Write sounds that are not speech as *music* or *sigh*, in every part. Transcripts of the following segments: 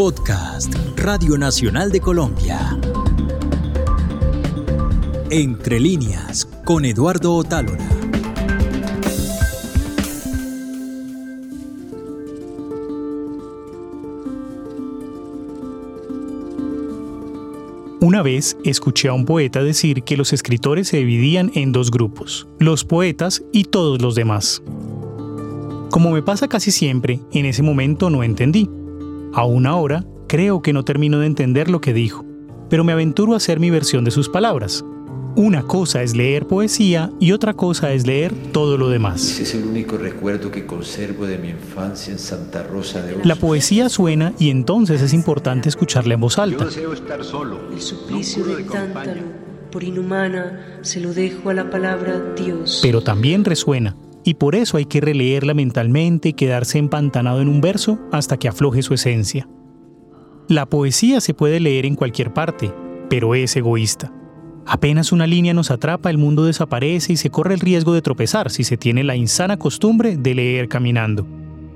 Podcast Radio Nacional de Colombia. Entre líneas con Eduardo Otálora. Una vez escuché a un poeta decir que los escritores se dividían en dos grupos, los poetas y todos los demás. Como me pasa casi siempre, en ese momento no entendí. Aún ahora, creo que no termino de entender lo que dijo, pero me aventuro a hacer mi versión de sus palabras. Una cosa es leer poesía y otra cosa es leer todo lo demás. Ese es el único recuerdo que conservo de mi infancia en Santa Rosa de Osos. La poesía suena y entonces es importante escucharla en voz alta. Yo deseo estar solo. El suplicio del tántalo, por inhumana, se lo dejo a la palabra Dios. Pero también resuena, y por eso hay que releerla mentalmente y quedarse empantanado en un verso hasta que afloje su esencia. La poesía se puede leer en cualquier parte, pero es egoísta. Apenas una línea nos atrapa, el mundo desaparece y se corre el riesgo de tropezar si se tiene la insana costumbre de leer caminando,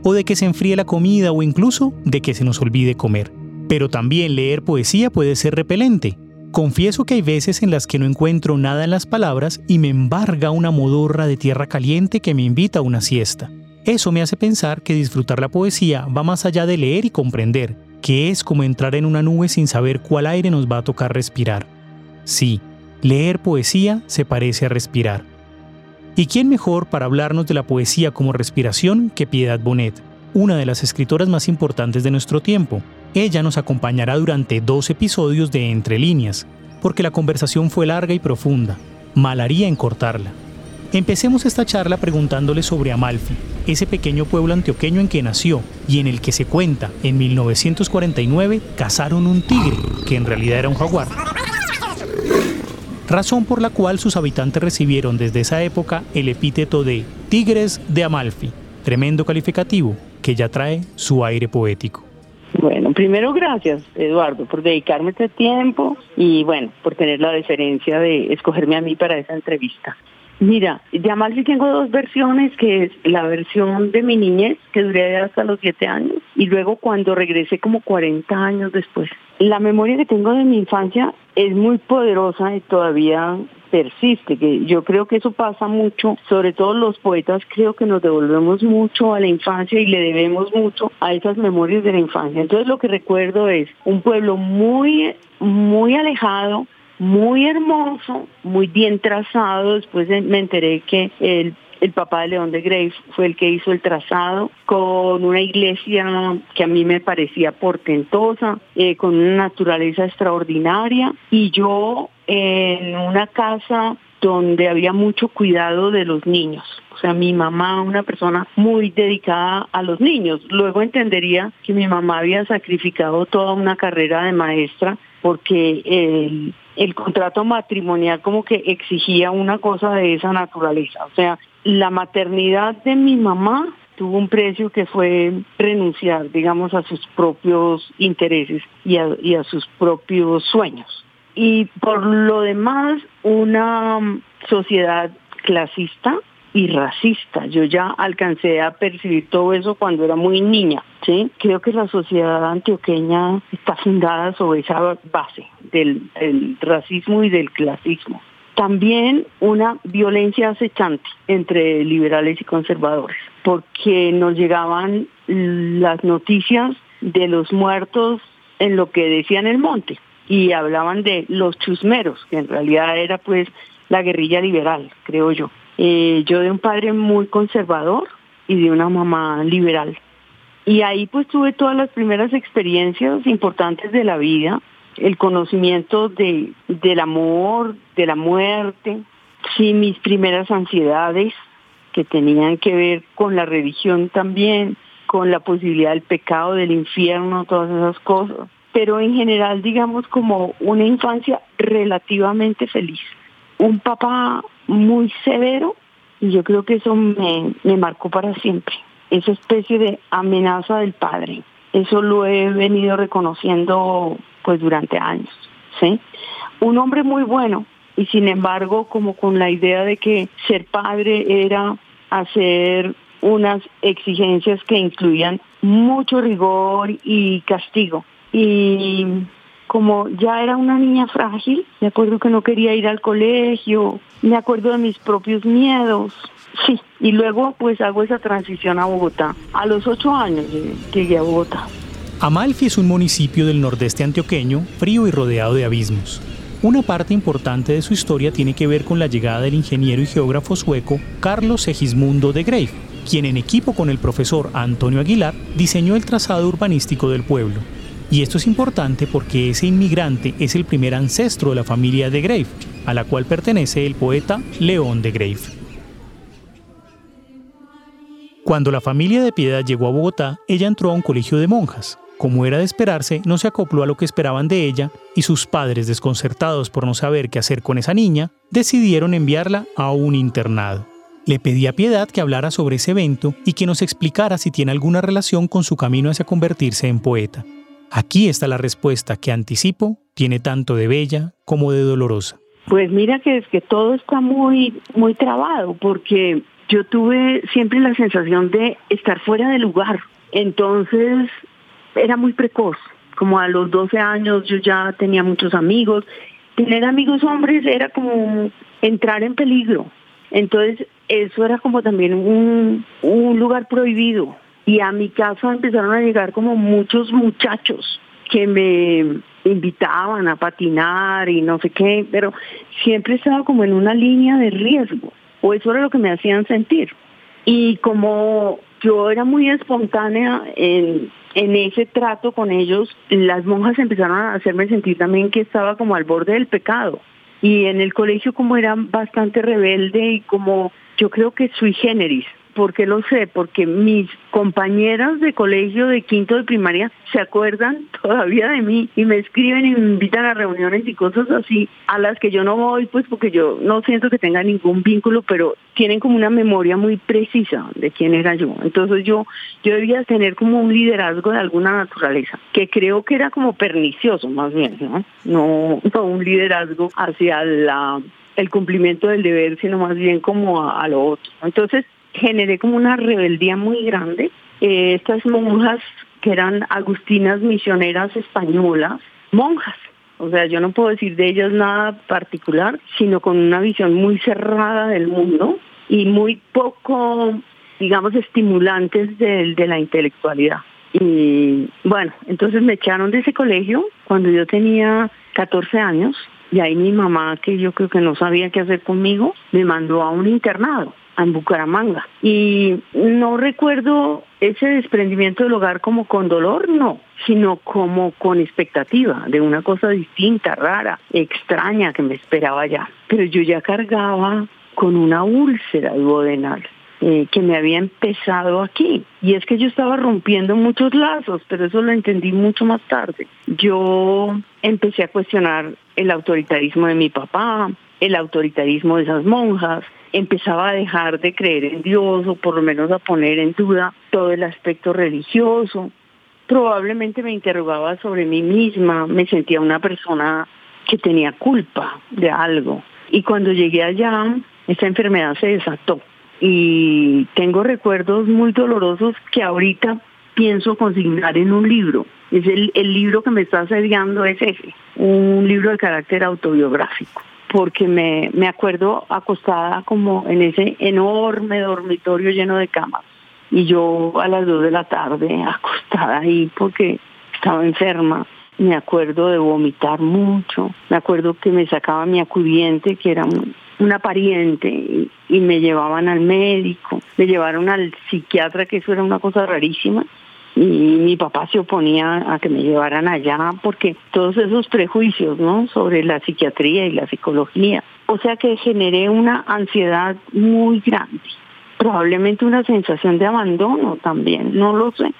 o de que se enfríe la comida o incluso de que se nos olvide comer. Pero también leer poesía puede ser repelente. Confieso que hay veces en las que no encuentro nada en las palabras y me embarga una modorra de tierra caliente que me invita a una siesta. Eso me hace pensar que disfrutar la poesía va más allá de leer y comprender, que es como entrar en una nube sin saber cuál aire nos va a tocar respirar. Sí, Leer poesía se parece a respirar. ¿Y quién mejor para hablarnos de la poesía como respiración que Piedad Bonet, una de las escritoras más importantes de nuestro tiempo? Ella nos acompañará durante dos episodios de Entre líneas, porque la conversación fue larga y profunda. Mal haría en cortarla. Empecemos esta charla preguntándole sobre Amalfi, ese pequeño pueblo antioqueño en que nació y en el que se cuenta, en 1949 cazaron un tigre, que en realidad era un jaguar razón por la cual sus habitantes recibieron desde esa época el epíteto de Tigres de Amalfi, tremendo calificativo que ya trae su aire poético. Bueno, primero gracias, Eduardo, por dedicarme este tiempo y bueno, por tener la deferencia de escogerme a mí para esa entrevista. Mira, de Amalfi tengo dos versiones, que es la versión de mi niñez, que duré hasta los siete años, y luego cuando regresé como 40 años después. La memoria que tengo de mi infancia es muy poderosa y todavía persiste, que yo creo que eso pasa mucho, sobre todo los poetas creo que nos devolvemos mucho a la infancia y le debemos mucho a esas memorias de la infancia. Entonces lo que recuerdo es un pueblo muy, muy alejado, muy hermoso, muy bien trazado. Después me enteré que el, papá de León de Grey fue el que hizo el trazado con una iglesia que a mí me parecía portentosa, eh, con una naturaleza extraordinaria y yo en una casa donde había mucho cuidado de los niños. O sea, mi mamá, una persona muy dedicada a los niños. Luego entendería que mi mamá había sacrificado toda una carrera de maestra porque el, el contrato matrimonial como que exigía una cosa de esa naturaleza. O sea, la maternidad de mi mamá tuvo un precio que fue renunciar, digamos, a sus propios intereses y a, y a sus propios sueños. Y por lo demás, una sociedad clasista y racista. Yo ya alcancé a percibir todo eso cuando era muy niña. ¿sí? Creo que la sociedad antioqueña está fundada sobre esa base del, racismo y del clasismo. También una violencia acechante entre liberales y conservadores, porque nos llegaban las noticias de los muertos en lo que decían el monte y hablaban de los chusmeros, que en realidad era pues la guerrilla liberal, creo yo. Eh, yo de un padre muy conservador y de una mamá liberal. Y ahí pues tuve todas las primeras experiencias importantes de la vida, el conocimiento de, del amor, de la muerte, sí, mis primeras ansiedades que tenían que ver con la religión también, con la posibilidad del pecado, del infierno, todas esas cosas. Pero en general, digamos, como una infancia relativamente feliz. Un papá muy severo y yo creo que eso me, me marcó para siempre. Esa especie de amenaza del padre. Eso lo he venido reconociendo pues durante años. ¿sí? Un hombre muy bueno y sin embargo como con la idea de que ser padre era hacer unas exigencias que incluían mucho rigor y castigo. Y como ya era una niña frágil, me acuerdo que no quería ir al colegio, me acuerdo de mis propios miedos. Sí, y luego pues hago esa transición a Bogotá. A los ocho años llegué a Bogotá. Amalfi es un municipio del nordeste antioqueño, frío y rodeado de abismos. Una parte importante de su historia tiene que ver con la llegada del ingeniero y geógrafo sueco Carlos Segismundo de Greif, quien en equipo con el profesor Antonio Aguilar diseñó el trazado urbanístico del pueblo. Y esto es importante porque ese inmigrante es el primer ancestro de la familia de Greif, a la cual pertenece el poeta León de Greif. Cuando la familia de Piedad llegó a Bogotá, ella entró a un colegio de monjas. Como era de esperarse, no se acopló a lo que esperaban de ella y sus padres, desconcertados por no saber qué hacer con esa niña, decidieron enviarla a un internado. Le pedí a Piedad que hablara sobre ese evento y que nos explicara si tiene alguna relación con su camino hacia convertirse en poeta. Aquí está la respuesta que anticipo tiene tanto de bella como de dolorosa. Pues mira que es que todo está muy muy trabado porque yo tuve siempre la sensación de estar fuera de lugar. Entonces era muy precoz. Como a los 12 años yo ya tenía muchos amigos. Tener amigos hombres era como entrar en peligro. Entonces eso era como también un, un lugar prohibido. Y a mi casa empezaron a llegar como muchos muchachos que me invitaban a patinar y no sé qué, pero siempre estaba como en una línea de riesgo, o eso era lo que me hacían sentir. Y como yo era muy espontánea en, ese trato con ellos, las monjas empezaron a hacerme sentir también que estaba como al borde del pecado. Y en el colegio como era bastante rebelde y como yo creo que sui generis, ¿Por qué lo sé? Porque mis compañeras de colegio de quinto de primaria se acuerdan *laughs* todavía de mí y me escriben y me invitan a reuniones y cosas así a las que yo no voy pues porque yo no siento que tenga ningún vínculo, pero tienen como una memoria muy precisa de quién era yo. Entonces yo yo debía tener como un liderazgo de alguna naturaleza, que creo que era como pernicioso más bien, ¿no? No, no un liderazgo hacia la el cumplimiento del deber, sino más bien como a, a lo otro. Entonces, generé como una rebeldía muy grande. Eh, estas monjas que eran agustinas misioneras españolas, monjas, o sea, yo no puedo decir de ellas nada particular, sino con una visión muy cerrada del mundo y muy poco, digamos, estimulantes de, de la intelectualidad. Y bueno, entonces me echaron de ese colegio cuando yo tenía 14 años y ahí mi mamá, que yo creo que no sabía qué hacer conmigo, me mandó a un internado en Bucaramanga. Y no recuerdo ese desprendimiento del hogar como con dolor, no, sino como con expectativa de una cosa distinta, rara, extraña que me esperaba allá. Pero yo ya cargaba con una úlcera duodenal. Eh, que me había empezado aquí. Y es que yo estaba rompiendo muchos lazos, pero eso lo entendí mucho más tarde. Yo empecé a cuestionar el autoritarismo de mi papá, el autoritarismo de esas monjas, empezaba a dejar de creer en Dios o por lo menos a poner en duda todo el aspecto religioso. Probablemente me interrogaba sobre mí misma, me sentía una persona que tenía culpa de algo. Y cuando llegué allá, esta enfermedad se desató. Y tengo recuerdos muy dolorosos que ahorita pienso consignar en un libro. Es el, el libro que me está asediando es ese, un libro de carácter autobiográfico porque me, me acuerdo acostada como en ese enorme dormitorio lleno de camas. Y yo a las dos de la tarde acostada ahí porque estaba enferma. Me acuerdo de vomitar mucho. Me acuerdo que me sacaba mi acudiente, que era una pariente, y me llevaban al médico. Me llevaron al psiquiatra, que eso era una cosa rarísima y mi papá se oponía a que me llevaran allá porque todos esos prejuicios, ¿no? Sobre la psiquiatría y la psicología. O sea que generé una ansiedad muy grande, probablemente una sensación de abandono también, no lo sé.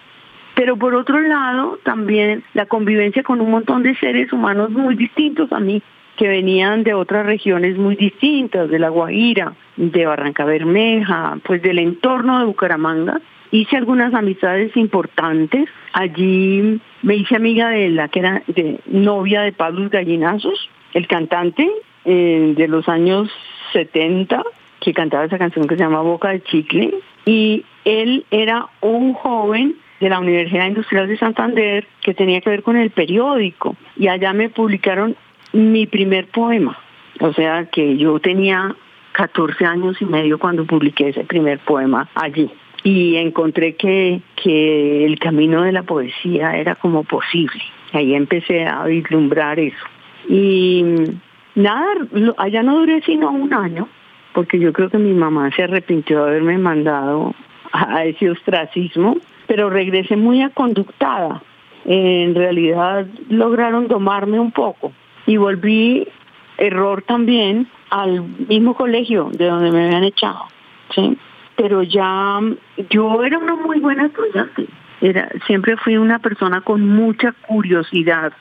Pero por otro lado, también la convivencia con un montón de seres humanos muy distintos a mí, que venían de otras regiones muy distintas, de La Guajira, de Barranca Bermeja, pues del entorno de Bucaramanga, hice algunas amistades importantes. Allí me hice amiga de la que era de novia de Pablo Gallinazos, el cantante eh, de los años 70, que cantaba esa canción que se llama Boca de Chicle. Y él era un joven de la Universidad Industrial de Santander que tenía que ver con el periódico y allá me publicaron mi primer poema. O sea que yo tenía 14 años y medio cuando publiqué ese primer poema allí. Y encontré que, que el camino de la poesía era como posible. Ahí empecé a vislumbrar eso. Y nada, allá no duré sino un año, porque yo creo que mi mamá se arrepintió de haberme mandado a ese ostracismo, pero regresé muy aconductada. En realidad lograron domarme un poco y volví, error también, al mismo colegio de donde me habían echado, ¿sí? Pero ya yo era una muy buena estudiante, era, siempre fui una persona con mucha curiosidad,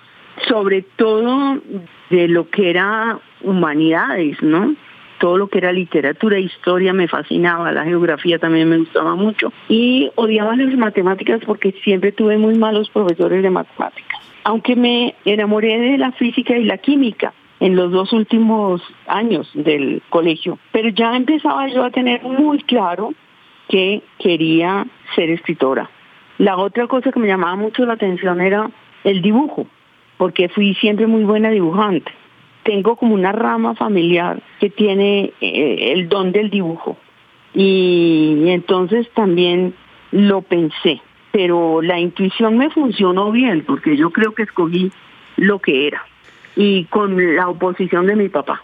sobre todo de lo que era humanidades, ¿no? todo lo que era literatura, historia me fascinaba, la geografía también me gustaba mucho y odiaba las matemáticas porque siempre tuve muy malos profesores de matemáticas. Aunque me enamoré de la física y la química en los dos últimos años del colegio, pero ya empezaba yo a tener muy claro que quería ser escritora. La otra cosa que me llamaba mucho la atención era el dibujo, porque fui siempre muy buena dibujante tengo como una rama familiar que tiene eh, el don del dibujo. Y, entonces también lo pensé, pero la intuición me funcionó bien porque yo creo que escogí lo que era. Y con la oposición de mi papá.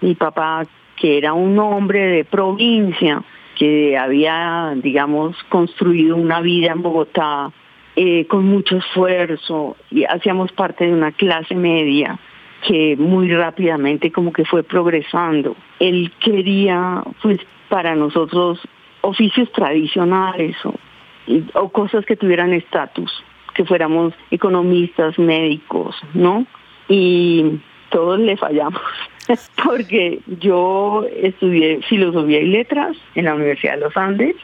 Mi papá, que era un hombre de provincia, que había, digamos, construido una vida en Bogotá eh, con mucho esfuerzo y hacíamos parte de una clase media que muy rápidamente como que fue progresando. Él quería, pues, para nosotros oficios tradicionales o, o cosas que tuvieran estatus, que fuéramos economistas, médicos, ¿no? Y todos le fallamos, *laughs* porque yo estudié filosofía y letras en la Universidad de los Andes,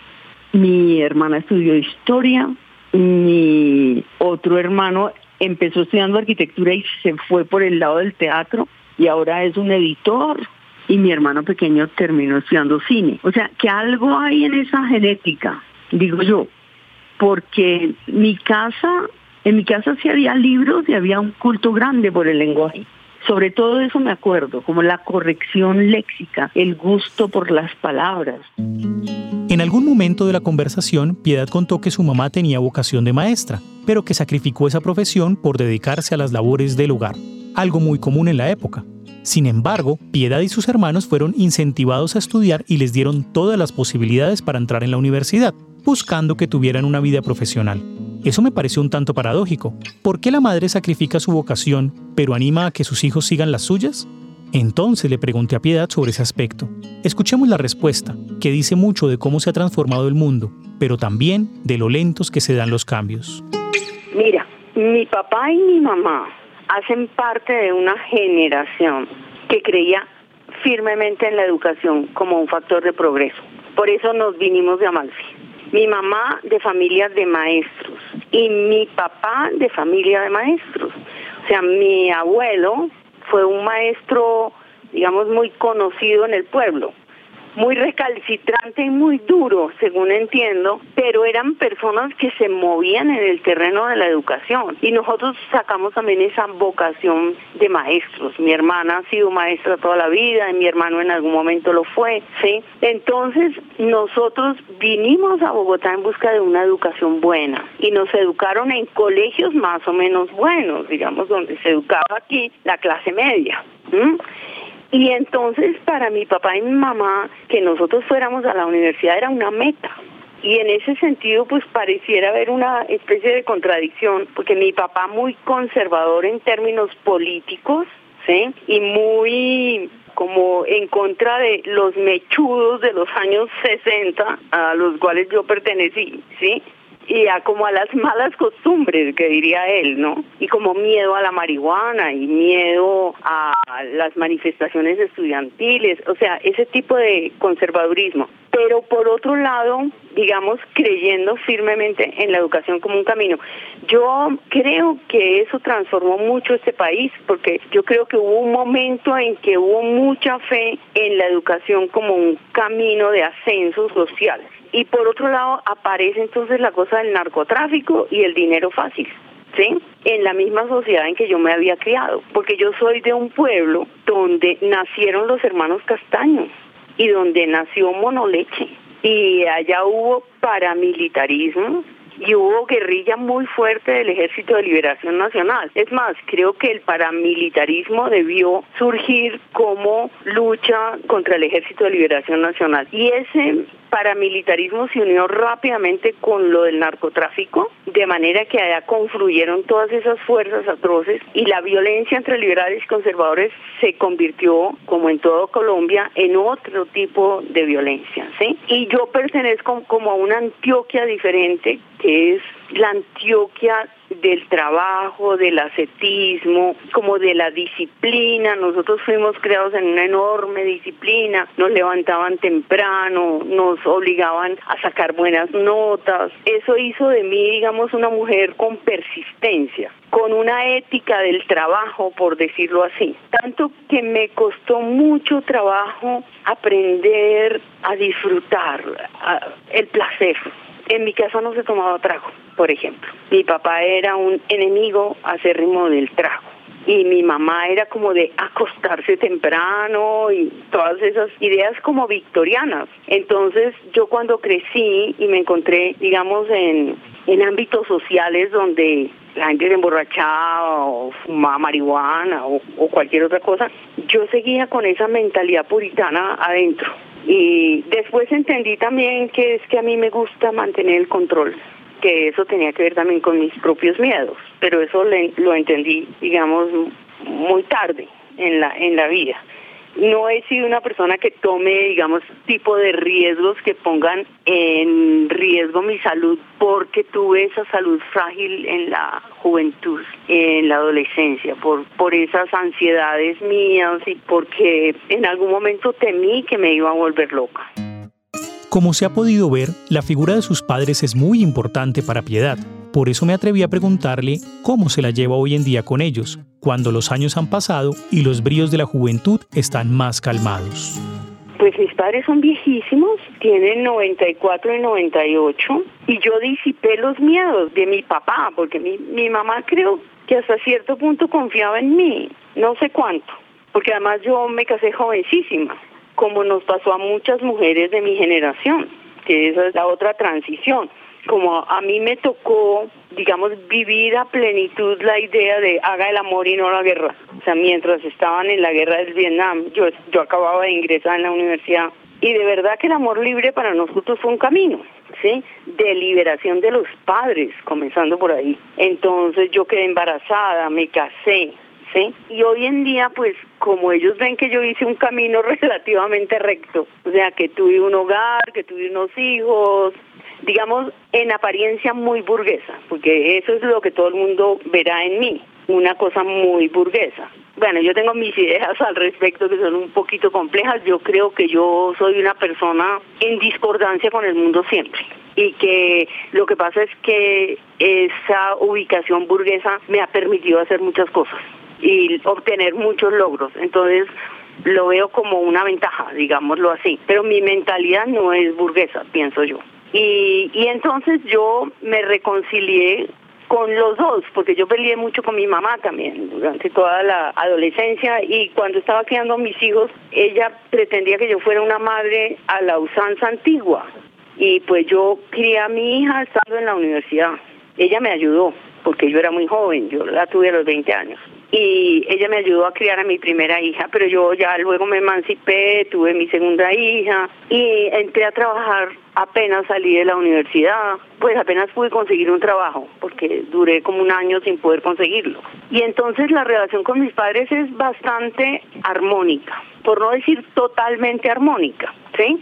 mi hermana estudió historia, mi otro hermano empezó estudiando arquitectura y se fue por el lado del teatro y ahora es un editor y mi hermano pequeño terminó estudiando cine. O sea, que algo hay en esa genética, digo yo, porque mi casa, en mi casa sí había libros y había un culto grande por el lenguaje. Sobre todo eso me acuerdo, como la corrección léxica, el gusto por las palabras. En algún momento de la conversación, Piedad contó que su mamá tenía vocación de maestra, pero que sacrificó esa profesión por dedicarse a las labores del hogar, algo muy común en la época. Sin embargo, Piedad y sus hermanos fueron incentivados a estudiar y les dieron todas las posibilidades para entrar en la universidad, buscando que tuvieran una vida profesional. Eso me pareció un tanto paradójico. ¿Por qué la madre sacrifica su vocación, pero anima a que sus hijos sigan las suyas? Entonces le pregunté a Piedad sobre ese aspecto. Escuchemos la respuesta, que dice mucho de cómo se ha transformado el mundo, pero también de lo lentos que se dan los cambios. Mira, mi papá y mi mamá hacen parte de una generación que creía firmemente en la educación como un factor de progreso. Por eso nos vinimos de Amalfi. Mi mamá de familia de maestros y mi papá de familia de maestros. O sea, mi abuelo fue un maestro, digamos, muy conocido en el pueblo muy recalcitrante y muy duro, según entiendo, pero eran personas que se movían en el terreno de la educación. Y nosotros sacamos también esa vocación de maestros. Mi hermana ha sido maestra toda la vida y mi hermano en algún momento lo fue, ¿sí? Entonces, nosotros vinimos a Bogotá en busca de una educación buena y nos educaron en colegios más o menos buenos, digamos, donde se educaba aquí la clase media. Y entonces para mi papá y mi mamá que nosotros fuéramos a la universidad era una meta. Y en ese sentido pues pareciera haber una especie de contradicción, porque mi papá muy conservador en términos políticos, ¿sí? Y muy como en contra de los mechudos de los años 60 a los cuales yo pertenecí, ¿sí? Y a como a las malas costumbres que diría él, ¿no? Y como miedo a la marihuana y miedo a las manifestaciones estudiantiles, o sea, ese tipo de conservadurismo. Pero por otro lado, digamos, creyendo firmemente en la educación como un camino. Yo creo que eso transformó mucho este país, porque yo creo que hubo un momento en que hubo mucha fe en la educación como un camino de ascenso social y por otro lado aparece entonces la cosa del narcotráfico y el dinero fácil. ¿Sí? En la misma sociedad en que yo me había criado, porque yo soy de un pueblo donde nacieron los hermanos Castaño y donde nació Monoleche y allá hubo paramilitarismo, y hubo guerrilla muy fuerte del Ejército de Liberación Nacional. Es más, creo que el paramilitarismo debió surgir como lucha contra el Ejército de Liberación Nacional. Y ese paramilitarismo se unió rápidamente con lo del narcotráfico, de manera que allá confluyeron todas esas fuerzas atroces y la violencia entre liberales y conservadores se convirtió, como en todo Colombia, en otro tipo de violencia. ¿sí? Y yo pertenezco como a una Antioquia diferente, que es la Antioquia del trabajo, del ascetismo, como de la disciplina. Nosotros fuimos creados en una enorme disciplina, nos levantaban temprano, nos obligaban a sacar buenas notas. Eso hizo de mí, digamos, una mujer con persistencia, con una ética del trabajo, por decirlo así. Tanto que me costó mucho trabajo aprender a disfrutar el placer en mi casa no se tomaba trago, por ejemplo. Mi papá era un enemigo acérrimo del trago. Y mi mamá era como de acostarse temprano y todas esas ideas como victorianas. Entonces yo cuando crecí y me encontré, digamos, en, en ámbitos sociales donde la gente se emborrachaba o fumaba marihuana o, o cualquier otra cosa, yo seguía con esa mentalidad puritana adentro y después entendí también que es que a mí me gusta mantener el control, que eso tenía que ver también con mis propios miedos, pero eso lo entendí, digamos, muy tarde en la, en la vida no he sido una persona que tome, digamos, tipo de riesgos que pongan en riesgo mi salud porque tuve esa salud frágil en la juventud, en la adolescencia, por, por esas ansiedades mías y porque en algún momento temí que me iba a volver loca. Como se ha podido ver, la figura de sus padres es muy importante para Piedad. Por eso me atreví a preguntarle cómo se la lleva hoy en día con ellos, cuando los años han pasado y los bríos de la juventud están más calmados. Pues mis padres son viejísimos, tienen 94 y 98, y yo disipé los miedos de mi papá, porque mi, mi mamá creo que hasta cierto punto confiaba en mí, no sé cuánto, porque además yo me casé jovencísima como nos pasó a muchas mujeres de mi generación, que esa es la otra transición. Como a mí me tocó, digamos, vivir a plenitud la idea de haga el amor y no la guerra. O sea, mientras estaban en la guerra del Vietnam, yo, yo acababa de ingresar en la universidad y de verdad que el amor libre para nosotros fue un camino, ¿sí? De liberación de los padres, comenzando por ahí. Entonces yo quedé embarazada, me casé, ¿sí? Y hoy en día, pues, como ellos ven que yo hice un camino *laughs* relativamente recto, o sea, que tuve un hogar, que tuve unos hijos, digamos, en apariencia muy burguesa, porque eso es lo que todo el mundo verá en mí, una cosa muy burguesa. Bueno, yo tengo mis ideas al respecto que son un poquito complejas. Yo creo que yo soy una persona en discordancia con el mundo siempre y que lo que pasa es que esa ubicación burguesa me ha permitido hacer muchas cosas y obtener muchos logros. Entonces lo veo como una ventaja, digámoslo así. Pero mi mentalidad no es burguesa, pienso yo. Y, entonces yo me reconcilié con los dos, porque yo peleé mucho con mi mamá también durante toda la adolescencia y cuando estaba criando a mis hijos, ella pretendía que yo fuera una madre a la usanza antigua. Y pues yo crié a mi hija estando en la universidad. Ella me ayudó, porque yo era muy joven, yo la tuve a los 20 años y ella me ayudó a criar a mi primera hija, pero yo ya luego me emancipé, tuve mi segunda hija y entré a trabajar apenas salí de la universidad, pues apenas pude conseguir un trabajo, porque duré como un año sin poder conseguirlo. Y entonces la relación con mis padres es bastante armónica, por no decir totalmente armónica, ¿sí?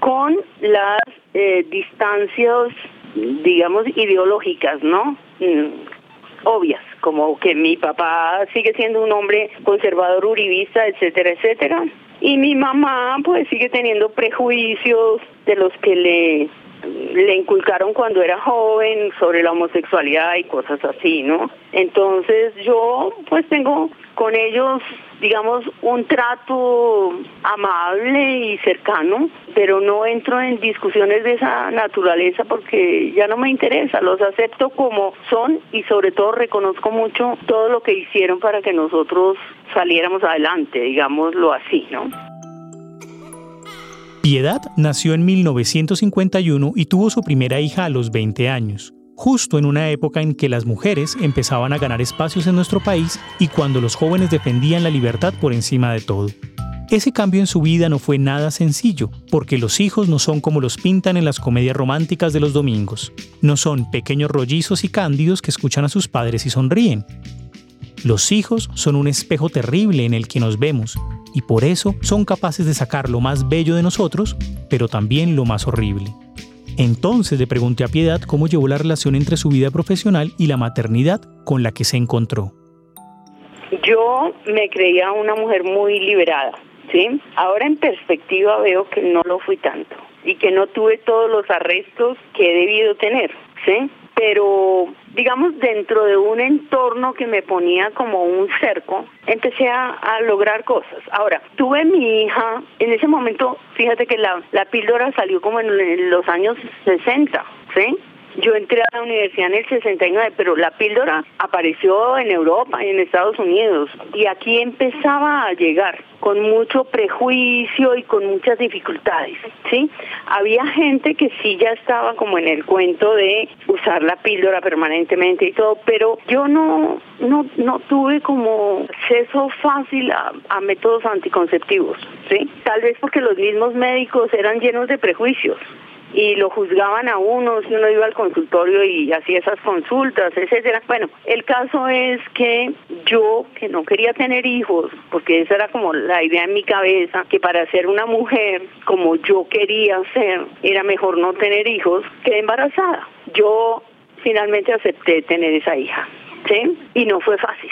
Con las eh, distancias, digamos, ideológicas, ¿no? Obvias, como que mi papá sigue siendo un hombre conservador uribista, etcétera, etcétera. Y mi mamá pues sigue teniendo prejuicios de los que le le inculcaron cuando era joven sobre la homosexualidad y cosas así, ¿no? Entonces yo pues tengo con ellos, digamos, un trato amable y cercano, pero no entro en discusiones de esa naturaleza porque ya no me interesa, los acepto como son y sobre todo reconozco mucho todo lo que hicieron para que nosotros saliéramos adelante, digámoslo así, ¿no? Piedad nació en 1951 y tuvo su primera hija a los 20 años, justo en una época en que las mujeres empezaban a ganar espacios en nuestro país y cuando los jóvenes defendían la libertad por encima de todo. Ese cambio en su vida no fue nada sencillo, porque los hijos no son como los pintan en las comedias románticas de los domingos. No son pequeños rollizos y cándidos que escuchan a sus padres y sonríen. Los hijos son un espejo terrible en el que nos vemos y por eso son capaces de sacar lo más bello de nosotros, pero también lo más horrible. Entonces le pregunté a Piedad cómo llevó la relación entre su vida profesional y la maternidad con la que se encontró. Yo me creía una mujer muy liberada, ¿sí? Ahora en perspectiva veo que no lo fui tanto y que no tuve todos los arrestos que he debido tener, ¿sí? Pero digamos dentro de un entorno que me ponía como un cerco, empecé a, lograr cosas. Ahora, tuve mi hija, en ese momento, fíjate que la, la píldora salió como en los años 60, ¿sí? Yo entré a la universidad en el 69, pero la píldora apareció en Europa y en Estados Unidos y aquí empezaba a llegar con mucho prejuicio y con muchas dificultades, ¿sí? Había gente que sí ya estaba como en el cuento de usar la píldora permanentemente y todo, pero yo no no no tuve como acceso fácil a, a métodos anticonceptivos, ¿sí? Tal vez porque los mismos médicos eran llenos de prejuicios y lo juzgaban a uno si uno iba al consultorio y hacía esas consultas, etcétera. Bueno, el caso es que yo, que no quería tener hijos, porque esa era como la idea en mi cabeza, que para ser una mujer como yo quería ser, era mejor no tener hijos, quedé embarazada. Yo finalmente acepté tener esa hija, ¿sí? Y no fue fácil.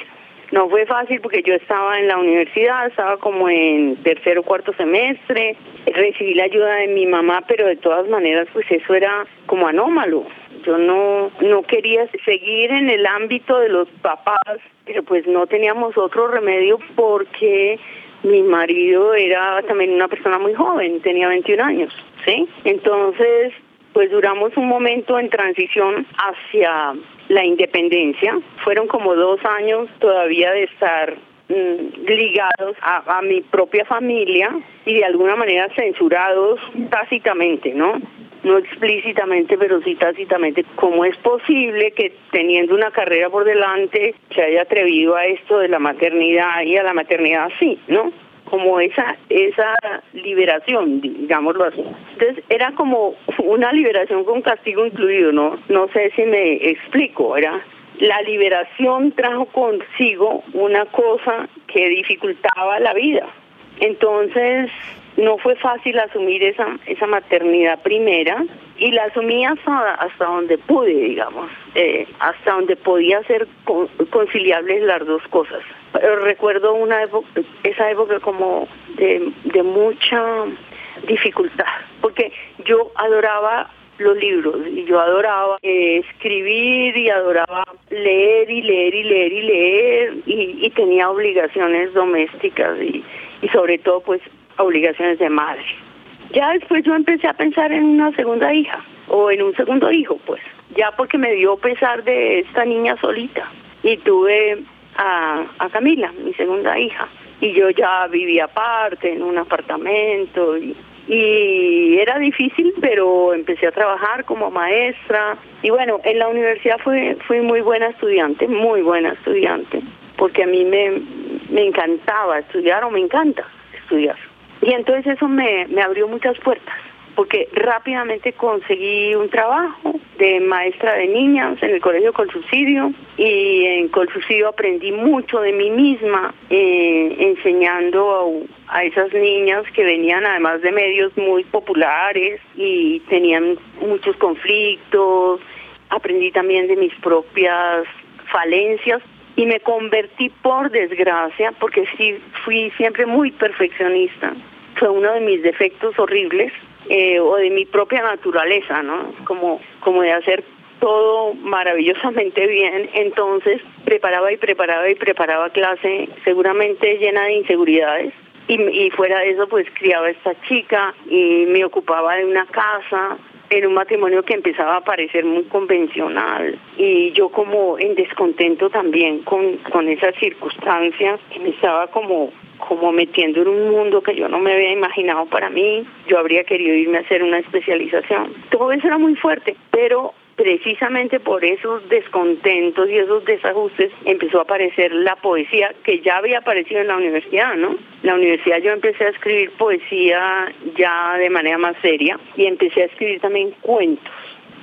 No fue fácil porque yo estaba en la universidad, estaba como en tercer o cuarto semestre, recibí la ayuda de mi mamá, pero de todas maneras pues eso era como anómalo. Yo no, no quería seguir en el ámbito de los papás, pero pues no teníamos otro remedio porque mi marido era también una persona muy joven, tenía 21 años, ¿sí? Entonces, pues duramos un momento en transición hacia la independencia. Fueron como dos años todavía de estar mm, ligados a, mi propia familia y de alguna manera censurados tácitamente, ¿no? No explícitamente, pero sí tácitamente. ¿Cómo es posible que teniendo una carrera por delante se haya atrevido a esto de la maternidad y a la maternidad así, ¿no? Como esa esa liberación, digámoslo así. Entonces era como una liberación con castigo incluido, ¿no? No sé si me explico, era la liberación trajo consigo una cosa que dificultaba la vida. Entonces, no fue fácil asumir esa, esa maternidad primera y la asumí hasta, hasta donde pude, digamos, eh, hasta donde podía ser conciliables las dos cosas. Pero recuerdo una época, esa época como de, de mucha dificultad, porque yo adoraba los libros y yo adoraba eh, escribir y adoraba leer y leer y leer y leer y, tenía obligaciones domésticas y, y sobre todo pues obligaciones de madre. Ya después yo empecé a pensar en una segunda hija o en un segundo hijo, pues, ya porque me dio pesar de esta niña solita. Y tuve a, a Camila, mi segunda hija, y yo ya vivía aparte en un apartamento y, y era difícil, pero empecé a trabajar como maestra. Y bueno, en la universidad fui, fui muy buena estudiante, muy buena estudiante, porque a mí me, me encantaba estudiar o me encanta estudiar. Y entonces eso me, me abrió muchas puertas, porque rápidamente conseguí un trabajo de maestra de niñas en el colegio Colsubsidio y en Colsubsidio aprendí mucho de mí misma eh, enseñando a, a, esas niñas que venían además de medios muy populares y tenían muchos conflictos. Aprendí también de mis propias falencias y me convertí por desgracia, porque sí fui siempre muy perfeccionista, fue uno de mis defectos horribles, eh, o de mi propia naturaleza, ¿no? Como, como de hacer todo maravillosamente bien, entonces preparaba y preparaba y preparaba clase, seguramente llena de inseguridades, y, fuera de eso pues criaba esta chica y me ocupaba de una casa en un matrimonio que empezaba a parecer muy convencional. Y yo como en descontento también con, con esas circunstancias que me estaba como como metiendo en un mundo que yo no me había imaginado para mí, yo habría querido irme a hacer una especialización. Todo eso era muy fuerte, pero precisamente por esos descontentos y esos desajustes empezó a aparecer la poesía que ya había aparecido en la universidad, ¿no? La universidad yo empecé a escribir poesía ya de manera más seria y empecé a escribir también cuentos,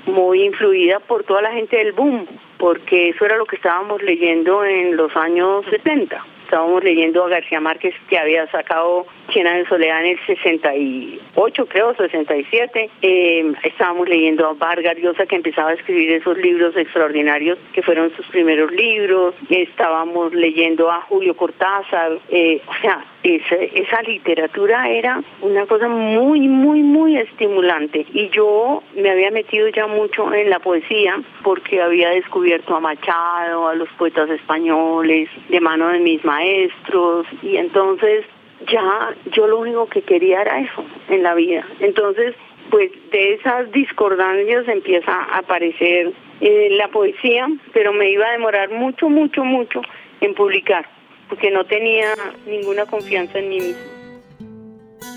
muy influida por toda la gente del boom, porque eso era lo que estábamos leyendo en los años 70 estábamos leyendo a García Márquez que había sacado Cien de soledad en el 68, creo, 67. Eh, estábamos leyendo a Vargas Llosa que empezaba a escribir esos libros extraordinarios que fueron sus primeros libros. Estábamos leyendo a Julio Cortázar. Eh, o sea, esa, esa literatura era una cosa muy, muy, muy estimulante. Y yo me había metido ya mucho en la poesía porque había descubierto a Machado, a los poetas españoles, de mano de mis maestros. Y entonces ya yo lo único que quería era eso en la vida. Entonces, pues de esas discordancias empieza a aparecer eh, la poesía, pero me iba a demorar mucho, mucho, mucho en publicar, porque no tenía ninguna confianza en mí mismo.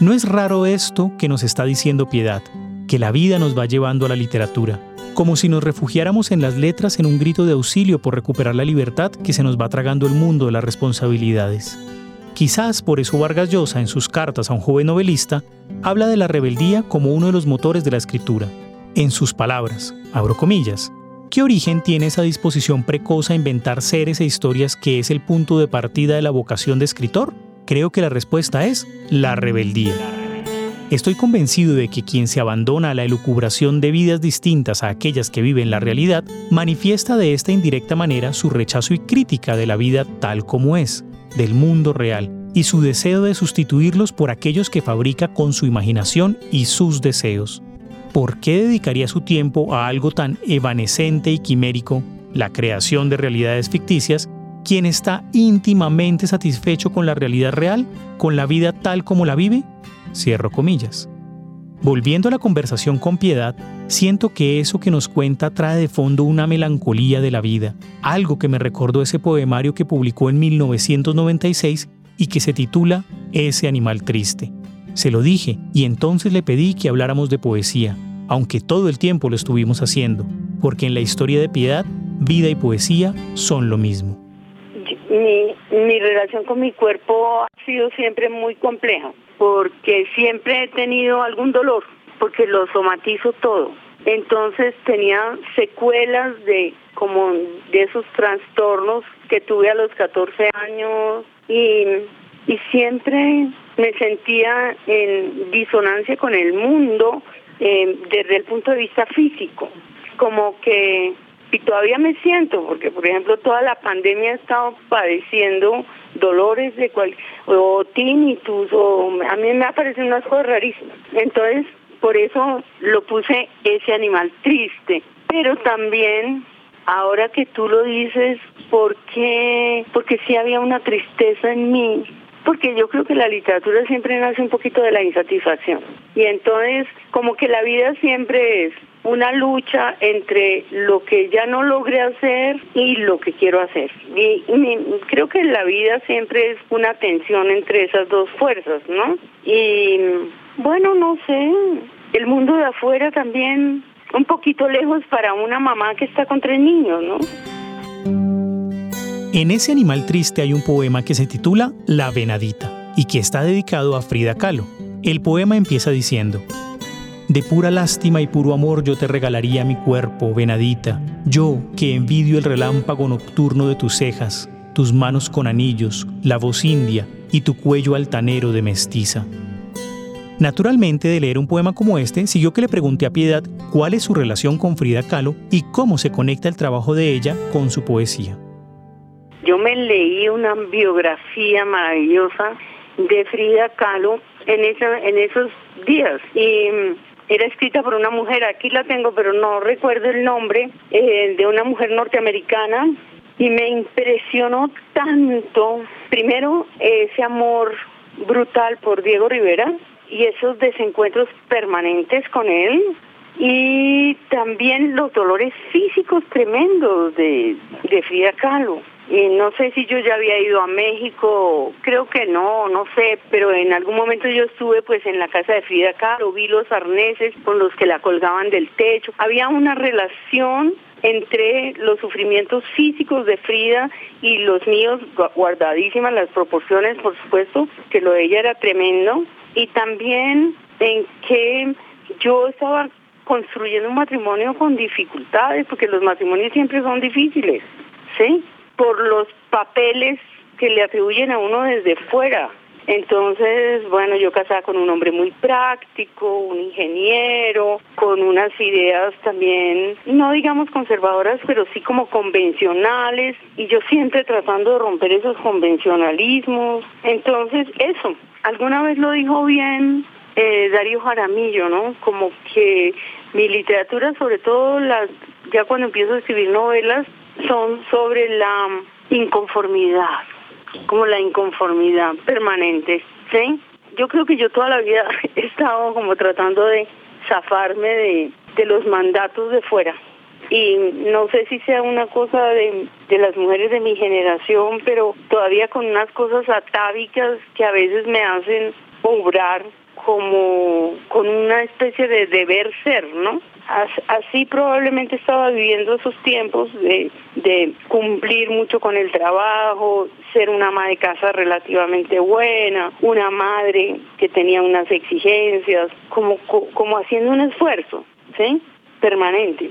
No es raro esto que nos está diciendo Piedad, que la vida nos va llevando a la literatura, como si nos refugiáramos en las letras en un grito de auxilio por recuperar la libertad que se nos va tragando el mundo de las responsabilidades. Quizás por eso Vargas Llosa, en sus cartas a un joven novelista, habla de la rebeldía como uno de los motores de la escritura. En sus palabras, abro comillas, ¿qué origen tiene esa disposición precoz a inventar seres e historias que es el punto de partida de la vocación de escritor? Creo que la respuesta es la rebeldía. Estoy convencido de que quien se abandona a la elucubración de vidas distintas a aquellas que viven la realidad, manifiesta de esta indirecta manera su rechazo y crítica de la vida tal como es, del mundo real y su deseo de sustituirlos por aquellos que fabrica con su imaginación y sus deseos. ¿Por qué dedicaría su tiempo a algo tan evanescente y quimérico, la creación de realidades ficticias, quien está íntimamente satisfecho con la realidad real, con la vida tal como la vive? Cierro comillas. Volviendo a la conversación con Piedad, siento que eso que nos cuenta trae de fondo una melancolía de la vida, algo que me recordó ese poemario que publicó en 1996 y que se titula Ese animal triste. Se lo dije y entonces le pedí que habláramos de poesía, aunque todo el tiempo lo estuvimos haciendo, porque en la historia de Piedad, vida y poesía son lo mismo. Mi, mi relación con mi cuerpo ha sido siempre muy compleja porque siempre he tenido algún dolor, porque lo somatizo todo. Entonces tenía secuelas de como de esos trastornos que tuve a los 14 años y, y siempre me sentía en disonancia con el mundo eh, desde el punto de vista físico, como que y todavía me siento, porque por ejemplo toda la pandemia he estado padeciendo dolores de cual, o tinnitus, o a mí me aparecen unas cosas rarísimas. Entonces, por eso lo puse ese animal triste. Pero también, ahora que tú lo dices, ¿por qué? Porque sí había una tristeza en mí porque yo creo que la literatura siempre nace un poquito de la insatisfacción. Y entonces, como que la vida siempre es una lucha entre lo que ya no logré hacer y lo que quiero hacer. Y, creo que la vida siempre es una tensión entre esas dos fuerzas, ¿no? Y bueno, no sé, el mundo de afuera también un poquito lejos para una mamá que está con tres niños, ¿no? En ese animal triste hay un poema que se titula La Venadita y que está dedicado a Frida Kahlo. El poema empieza diciendo, De pura lástima y puro amor yo te regalaría mi cuerpo, venadita, yo que envidio el relámpago nocturno de tus cejas, tus manos con anillos, la voz india y tu cuello altanero de mestiza. Naturalmente, de leer un poema como este, siguió que le pregunté a Piedad cuál es su relación con Frida Kahlo y cómo se conecta el trabajo de ella con su poesía. Yo me leí una biografía maravillosa de Frida Kahlo en, en esos días. Y mm, era escrita por una mujer, aquí la tengo, pero no recuerdo el nombre, eh, de una mujer norteamericana. Y me impresionó tanto, primero, ese amor brutal por Diego Rivera y esos desencuentros permanentes con él, y también los dolores físicos tremendos de, de Frida Kahlo. Y no sé si yo ya había ido a México, creo que no, no sé, pero en algún momento yo estuve pues en la casa de Frida Kahlo, vi los arneses con los que la colgaban del techo. Había una relación entre los sufrimientos físicos de Frida y los míos, guardadísimas las proporciones, por supuesto, que lo de ella era tremendo, y también en que yo estaba construyendo un matrimonio con dificultades, porque los matrimonios siempre son difíciles, ¿sí? Por los papeles que le atribuyen a uno desde fuera. Entonces, bueno, yo casada con un hombre muy práctico, un ingeniero, con unas ideas también, no digamos conservadoras, pero sí como convencionales, y yo siempre tratando de romper esos convencionalismos. Entonces, eso, alguna vez lo dijo bien eh, Darío Jaramillo, ¿no? Como que mi literatura, sobre todo las, ya cuando empiezo a escribir novelas, son sobre la inconformidad, como la inconformidad permanente, ¿sí? Yo creo que yo toda la vida *laughs* he estado como tratando de zafarme de, de los mandatos de fuera. Y no sé si sea una cosa de, de las mujeres de mi generación, pero todavía con unas cosas atávicas que a veces me hacen obrar como con una especie de deber ser, ¿no? Así probablemente estaba viviendo esos tiempos de, cumplir mucho con el trabajo, ser una ama de casa relativamente buena, una madre que tenía unas exigencias, como, haciendo un esfuerzo, ¿sí? Permanente.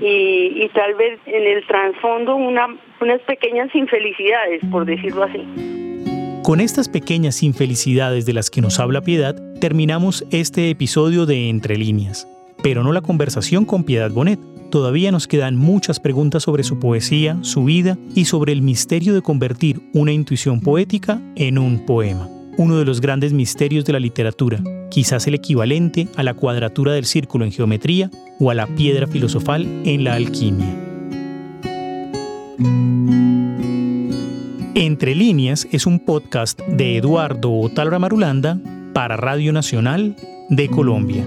Y, tal vez en el trasfondo una, unas pequeñas infelicidades, por decirlo así. Con estas pequeñas infelicidades de las que nos habla Piedad, terminamos este episodio de Entre líneas, pero no la conversación con Piedad Bonet. Todavía nos quedan muchas preguntas sobre su poesía, su vida y sobre el misterio de convertir una intuición poética en un poema. Uno de los grandes misterios de la literatura, quizás el equivalente a la cuadratura del círculo en geometría o a la piedra filosofal en la alquimia. Entre líneas es un podcast de Eduardo Otalra Marulanda para Radio Nacional de Colombia.